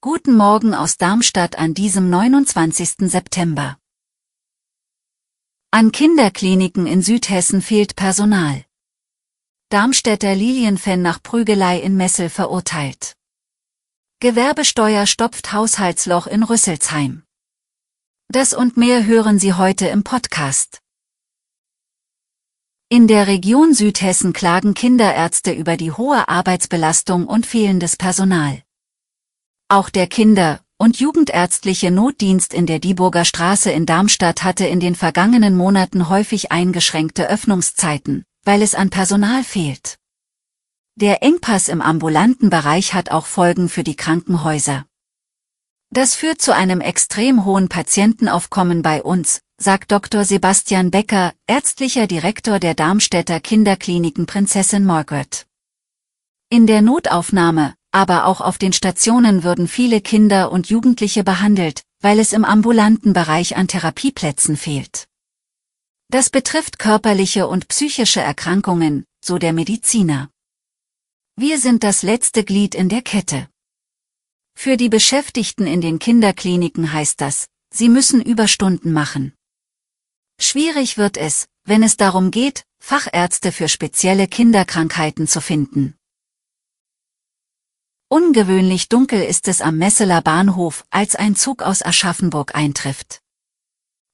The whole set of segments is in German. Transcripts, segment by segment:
Guten Morgen aus Darmstadt an diesem 29. September. An Kinderkliniken in Südhessen fehlt Personal. Darmstädter Lilienfan nach Prügelei in Messel verurteilt. Gewerbesteuer stopft Haushaltsloch in Rüsselsheim. Das und mehr hören Sie heute im Podcast. In der Region Südhessen klagen Kinderärzte über die hohe Arbeitsbelastung und fehlendes Personal. Auch der Kinder- und Jugendärztliche Notdienst in der Dieburger Straße in Darmstadt hatte in den vergangenen Monaten häufig eingeschränkte Öffnungszeiten, weil es an Personal fehlt. Der Engpass im ambulanten Bereich hat auch Folgen für die Krankenhäuser. Das führt zu einem extrem hohen Patientenaufkommen bei uns, sagt Dr. Sebastian Becker, ärztlicher Direktor der Darmstädter Kinderkliniken Prinzessin Margaret. In der Notaufnahme, aber auch auf den Stationen würden viele Kinder und Jugendliche behandelt, weil es im ambulanten Bereich an Therapieplätzen fehlt. Das betrifft körperliche und psychische Erkrankungen, so der Mediziner. Wir sind das letzte Glied in der Kette. Für die Beschäftigten in den Kinderkliniken heißt das, sie müssen Überstunden machen. Schwierig wird es, wenn es darum geht, Fachärzte für spezielle Kinderkrankheiten zu finden. Ungewöhnlich dunkel ist es am Messeler Bahnhof, als ein Zug aus Aschaffenburg eintrifft.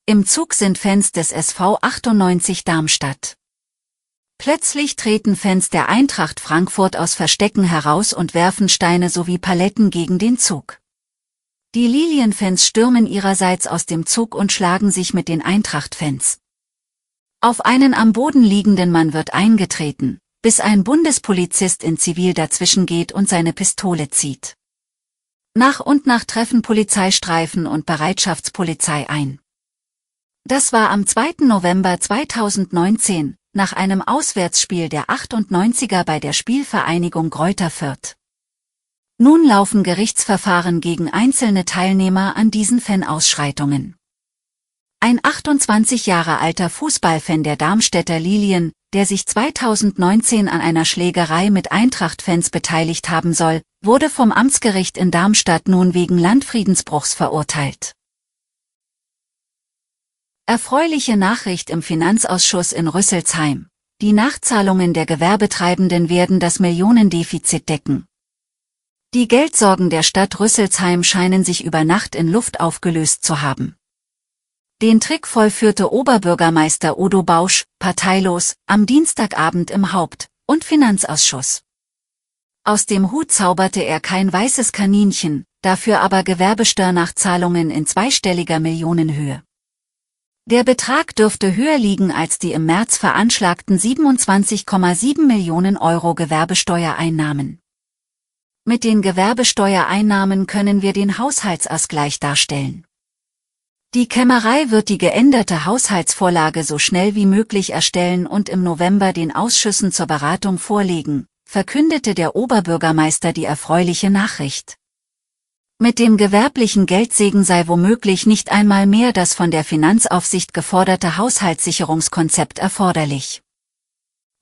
Im Zug sind Fans des SV 98 Darmstadt. Plötzlich treten Fans der Eintracht Frankfurt aus Verstecken heraus und werfen Steine sowie Paletten gegen den Zug. Die Lilienfans stürmen ihrerseits aus dem Zug und schlagen sich mit den Eintracht-Fans. Auf einen am Boden liegenden Mann wird eingetreten, bis ein Bundespolizist in Zivil dazwischen geht und seine Pistole zieht. Nach und nach treffen Polizeistreifen und Bereitschaftspolizei ein. Das war am 2. November 2019, nach einem Auswärtsspiel der 98er bei der Spielvereinigung Gräuter Fürth. Nun laufen Gerichtsverfahren gegen einzelne Teilnehmer an diesen Fanausschreitungen. Ein 28 Jahre alter Fußballfan der Darmstädter Lilien, der sich 2019 an einer Schlägerei mit Eintracht-Fans beteiligt haben soll, wurde vom Amtsgericht in Darmstadt nun wegen Landfriedensbruchs verurteilt. Erfreuliche Nachricht im Finanzausschuss in Rüsselsheim. Die Nachzahlungen der Gewerbetreibenden werden das Millionendefizit decken. Die Geldsorgen der Stadt Rüsselsheim scheinen sich über Nacht in Luft aufgelöst zu haben. Den Trick vollführte Oberbürgermeister Udo Bausch, parteilos, am Dienstagabend im Haupt- und Finanzausschuss. Aus dem Hut zauberte er kein weißes Kaninchen, dafür aber Gewerbesteuernachzahlungen in zweistelliger Millionenhöhe. Der Betrag dürfte höher liegen als die im März veranschlagten 27,7 Millionen Euro Gewerbesteuereinnahmen. Mit den Gewerbesteuereinnahmen können wir den Haushaltsausgleich darstellen. Die Kämmerei wird die geänderte Haushaltsvorlage so schnell wie möglich erstellen und im November den Ausschüssen zur Beratung vorlegen, verkündete der Oberbürgermeister die erfreuliche Nachricht. Mit dem gewerblichen Geldsegen sei womöglich nicht einmal mehr das von der Finanzaufsicht geforderte Haushaltssicherungskonzept erforderlich.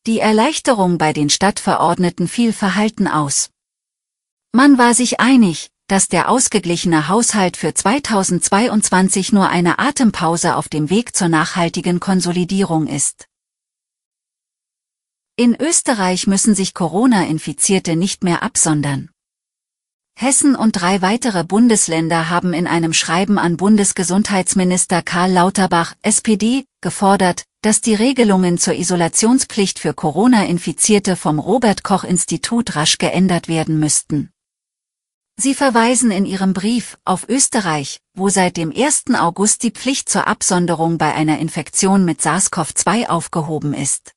Die Erleichterung bei den Stadtverordneten fiel verhalten aus. Man war sich einig, dass der ausgeglichene Haushalt für 2022 nur eine Atempause auf dem Weg zur nachhaltigen Konsolidierung ist. In Österreich müssen sich Corona-Infizierte nicht mehr absondern. Hessen und drei weitere Bundesländer haben in einem Schreiben an Bundesgesundheitsminister Karl Lauterbach, SPD, gefordert, dass die Regelungen zur Isolationspflicht für Corona-Infizierte vom Robert Koch Institut rasch geändert werden müssten. Sie verweisen in Ihrem Brief auf Österreich, wo seit dem 1. August die Pflicht zur Absonderung bei einer Infektion mit SARS-CoV-2 aufgehoben ist.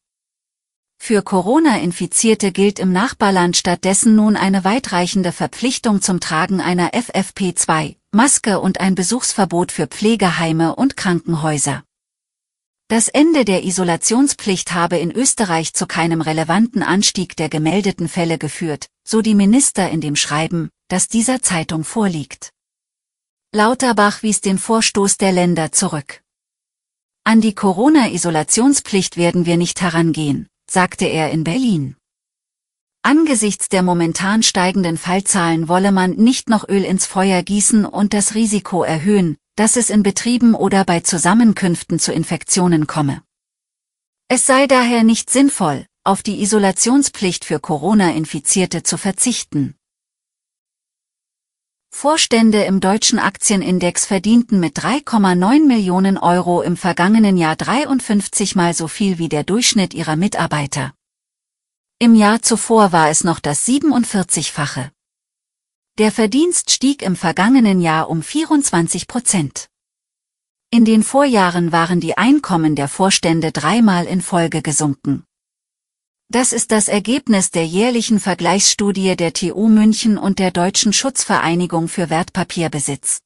Für Corona-Infizierte gilt im Nachbarland stattdessen nun eine weitreichende Verpflichtung zum Tragen einer FFP2-Maske und ein Besuchsverbot für Pflegeheime und Krankenhäuser. Das Ende der Isolationspflicht habe in Österreich zu keinem relevanten Anstieg der gemeldeten Fälle geführt, so die Minister in dem Schreiben, das dieser Zeitung vorliegt. Lauterbach wies den Vorstoß der Länder zurück. An die Corona-Isolationspflicht werden wir nicht herangehen, sagte er in Berlin. Angesichts der momentan steigenden Fallzahlen wolle man nicht noch Öl ins Feuer gießen und das Risiko erhöhen, dass es in Betrieben oder bei Zusammenkünften zu Infektionen komme. Es sei daher nicht sinnvoll, auf die Isolationspflicht für Corona-Infizierte zu verzichten. Vorstände im deutschen Aktienindex verdienten mit 3,9 Millionen Euro im vergangenen Jahr 53 mal so viel wie der Durchschnitt ihrer Mitarbeiter. Im Jahr zuvor war es noch das 47-fache. Der Verdienst stieg im vergangenen Jahr um 24 Prozent. In den Vorjahren waren die Einkommen der Vorstände dreimal in Folge gesunken. Das ist das Ergebnis der jährlichen Vergleichsstudie der TU München und der Deutschen Schutzvereinigung für Wertpapierbesitz.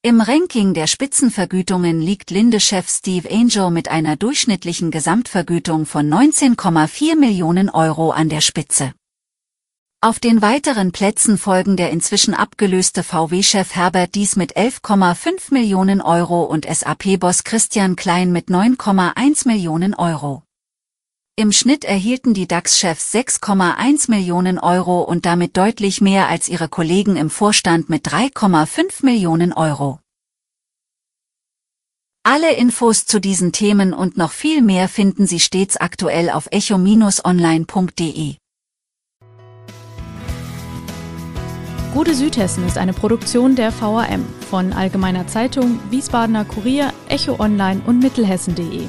Im Ranking der Spitzenvergütungen liegt Linde-Chef Steve Angel mit einer durchschnittlichen Gesamtvergütung von 19,4 Millionen Euro an der Spitze. Auf den weiteren Plätzen folgen der inzwischen abgelöste VW-Chef Herbert Dies mit 11,5 Millionen Euro und SAP-Boss Christian Klein mit 9,1 Millionen Euro. Im Schnitt erhielten die DAX-Chefs 6,1 Millionen Euro und damit deutlich mehr als ihre Kollegen im Vorstand mit 3,5 Millionen Euro. Alle Infos zu diesen Themen und noch viel mehr finden Sie stets aktuell auf echo-online.de. Gute Südhessen ist eine Produktion der VRM von Allgemeiner Zeitung, Wiesbadener Kurier, Echo Online und Mittelhessen.de.